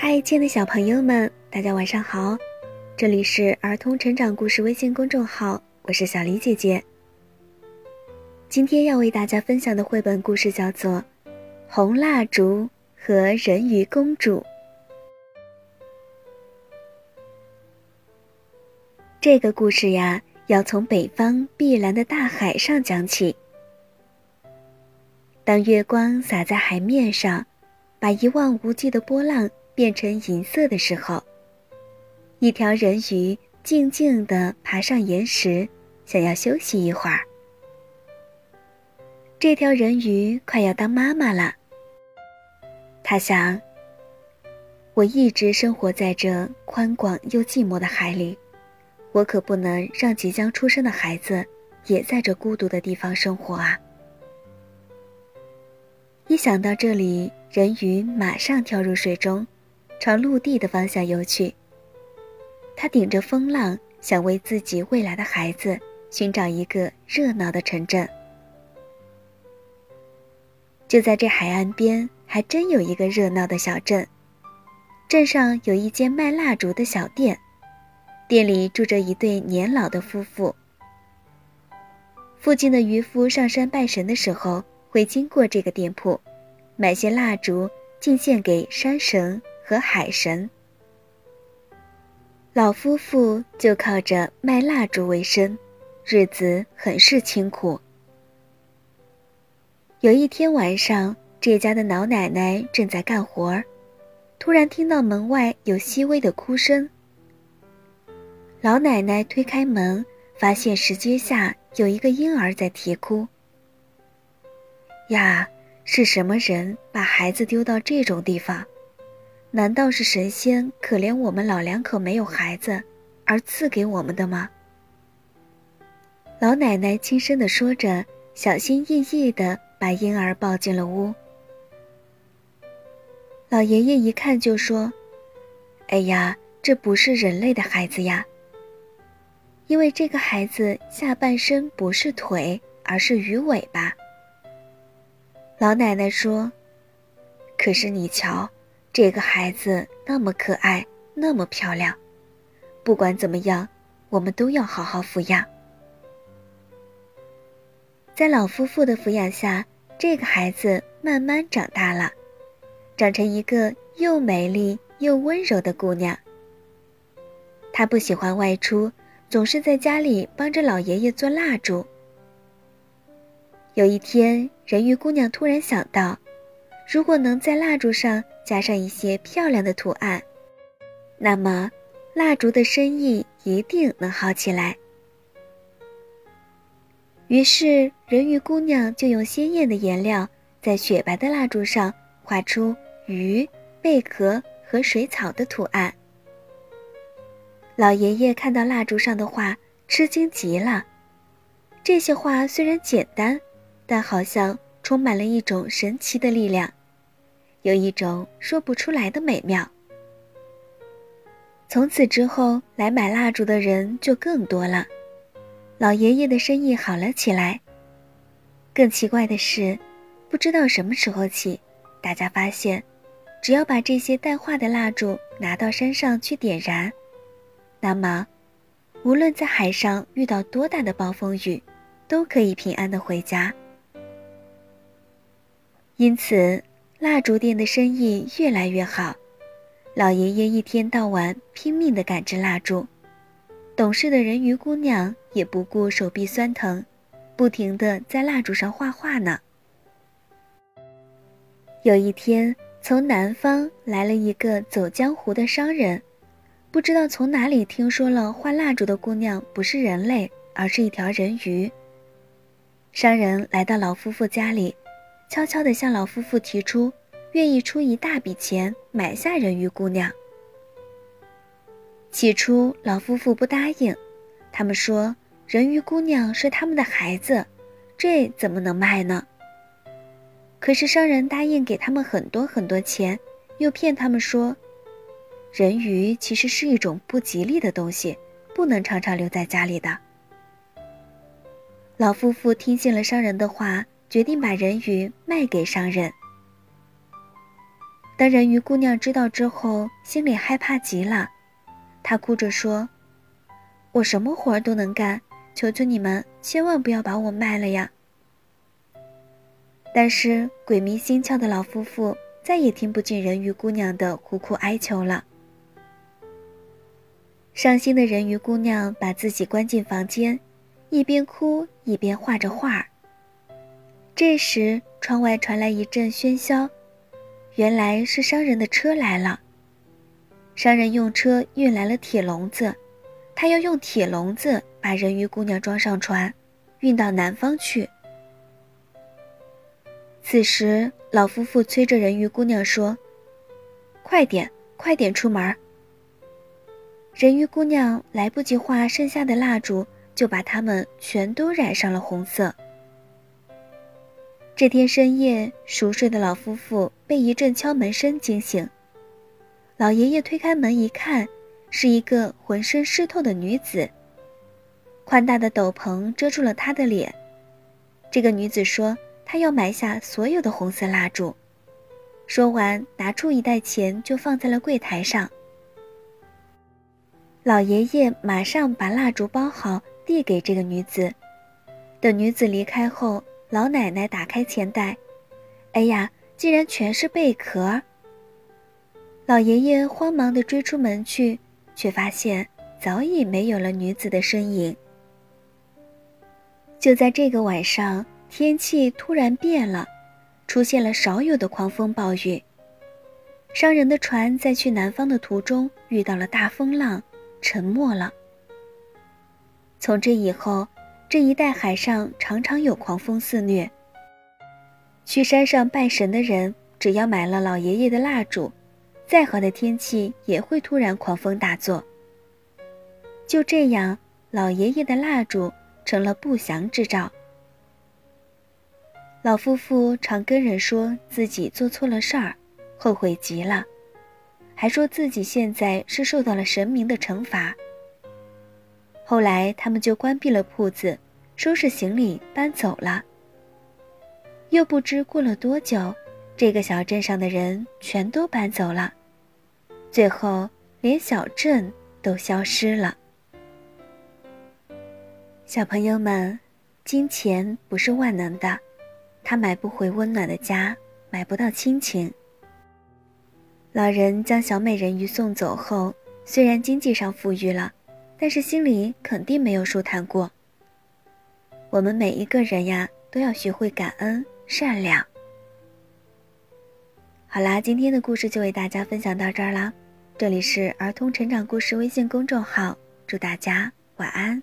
嗨，亲爱的小朋友们，大家晚上好！这里是儿童成长故事微信公众号，我是小黎姐姐。今天要为大家分享的绘本故事叫做《红蜡烛和人鱼公主》。这个故事呀，要从北方碧蓝的大海上讲起。当月光洒在海面上，把一望无际的波浪。变成银色的时候，一条人鱼静静地爬上岩石，想要休息一会儿。这条人鱼快要当妈妈了。他想：我一直生活在这宽广又寂寞的海里，我可不能让即将出生的孩子也在这孤独的地方生活啊！一想到这里，人鱼马上跳入水中。朝陆地的方向游去。他顶着风浪，想为自己未来的孩子寻找一个热闹的城镇。就在这海岸边，还真有一个热闹的小镇。镇上有一间卖蜡烛的小店，店里住着一对年老的夫妇。附近的渔夫上山拜神的时候，会经过这个店铺，买些蜡烛敬献给山神。和海神，老夫妇就靠着卖蜡烛为生，日子很是清苦。有一天晚上，这家的老奶奶正在干活儿，突然听到门外有细微的哭声。老奶奶推开门，发现石阶下有一个婴儿在啼哭。呀，是什么人把孩子丢到这种地方？难道是神仙可怜我们老两口没有孩子，而赐给我们的吗？老奶奶轻声地说着，小心翼翼地把婴儿抱进了屋。老爷爷一看就说：“哎呀，这不是人类的孩子呀，因为这个孩子下半身不是腿，而是鱼尾巴。”老奶奶说：“可是你瞧。”这个孩子那么可爱，那么漂亮，不管怎么样，我们都要好好抚养。在老夫妇的抚养下，这个孩子慢慢长大了，长成一个又美丽又温柔的姑娘。她不喜欢外出，总是在家里帮着老爷爷做蜡烛。有一天，人鱼姑娘突然想到，如果能在蜡烛上。加上一些漂亮的图案，那么蜡烛的生意一定能好起来。于是，人鱼姑娘就用鲜艳的颜料在雪白的蜡烛上画出鱼、贝壳和水草的图案。老爷爷看到蜡烛上的画，吃惊极了。这些画虽然简单，但好像充满了一种神奇的力量。有一种说不出来的美妙。从此之后，来买蜡烛的人就更多了，老爷爷的生意好了起来。更奇怪的是，不知道什么时候起，大家发现，只要把这些带画的蜡烛拿到山上去点燃，那么，无论在海上遇到多大的暴风雨，都可以平安的回家。因此。蜡烛店的生意越来越好，老爷爷一天到晚拼命地赶制蜡烛，懂事的人鱼姑娘也不顾手臂酸疼，不停地在蜡烛上画画呢。有一天，从南方来了一个走江湖的商人，不知道从哪里听说了画蜡烛的姑娘不是人类，而是一条人鱼。商人来到老夫妇家里。悄悄地向老夫妇提出，愿意出一大笔钱买下人鱼姑娘。起初，老夫妇不答应，他们说人鱼姑娘是他们的孩子，这怎么能卖呢？可是商人答应给他们很多很多钱，又骗他们说，人鱼其实是一种不吉利的东西，不能常常留在家里的。老夫妇听信了商人的话。决定把人鱼卖给商人。当人鱼姑娘知道之后，心里害怕极了，她哭着说：“我什么活儿都能干，求求你们，千万不要把我卖了呀！”但是鬼迷心窍的老夫妇再也听不进人鱼姑娘的苦苦哀求了。伤心的人鱼姑娘把自己关进房间，一边哭一边画着画儿。这时，窗外传来一阵喧嚣，原来是商人的车来了。商人用车运来了铁笼子，他要用铁笼子把人鱼姑娘装上船，运到南方去。此时，老夫妇催着人鱼姑娘说：“快点，快点出门！”人鱼姑娘来不及画剩下的蜡烛，就把它们全都染上了红色。这天深夜，熟睡的老夫妇被一阵敲门声惊醒。老爷爷推开门一看，是一个浑身湿透的女子。宽大的斗篷遮住了她的脸。这个女子说：“她要买下所有的红色蜡烛。”说完，拿出一袋钱就放在了柜台上。老爷爷马上把蜡烛包好，递给这个女子。等女子离开后，老奶奶打开钱袋，哎呀，竟然全是贝壳！老爷爷慌忙地追出门去，却发现早已没有了女子的身影。就在这个晚上，天气突然变了，出现了少有的狂风暴雨。商人的船在去南方的途中遇到了大风浪，沉没了。从这以后。这一带海上常常有狂风肆虐。去山上拜神的人，只要买了老爷爷的蜡烛，再好的天气也会突然狂风大作。就这样，老爷爷的蜡烛成了不祥之兆。老夫妇常跟人说自己做错了事儿，后悔极了，还说自己现在是受到了神明的惩罚。后来，他们就关闭了铺子，收拾行李搬走了。又不知过了多久，这个小镇上的人全都搬走了，最后连小镇都消失了。小朋友们，金钱不是万能的，它买不回温暖的家，买不到亲情。老人将小美人鱼送走后，虽然经济上富裕了。但是心里肯定没有舒坦过。我们每一个人呀，都要学会感恩、善良。好啦，今天的故事就为大家分享到这儿啦。这里是儿童成长故事微信公众号，祝大家晚安。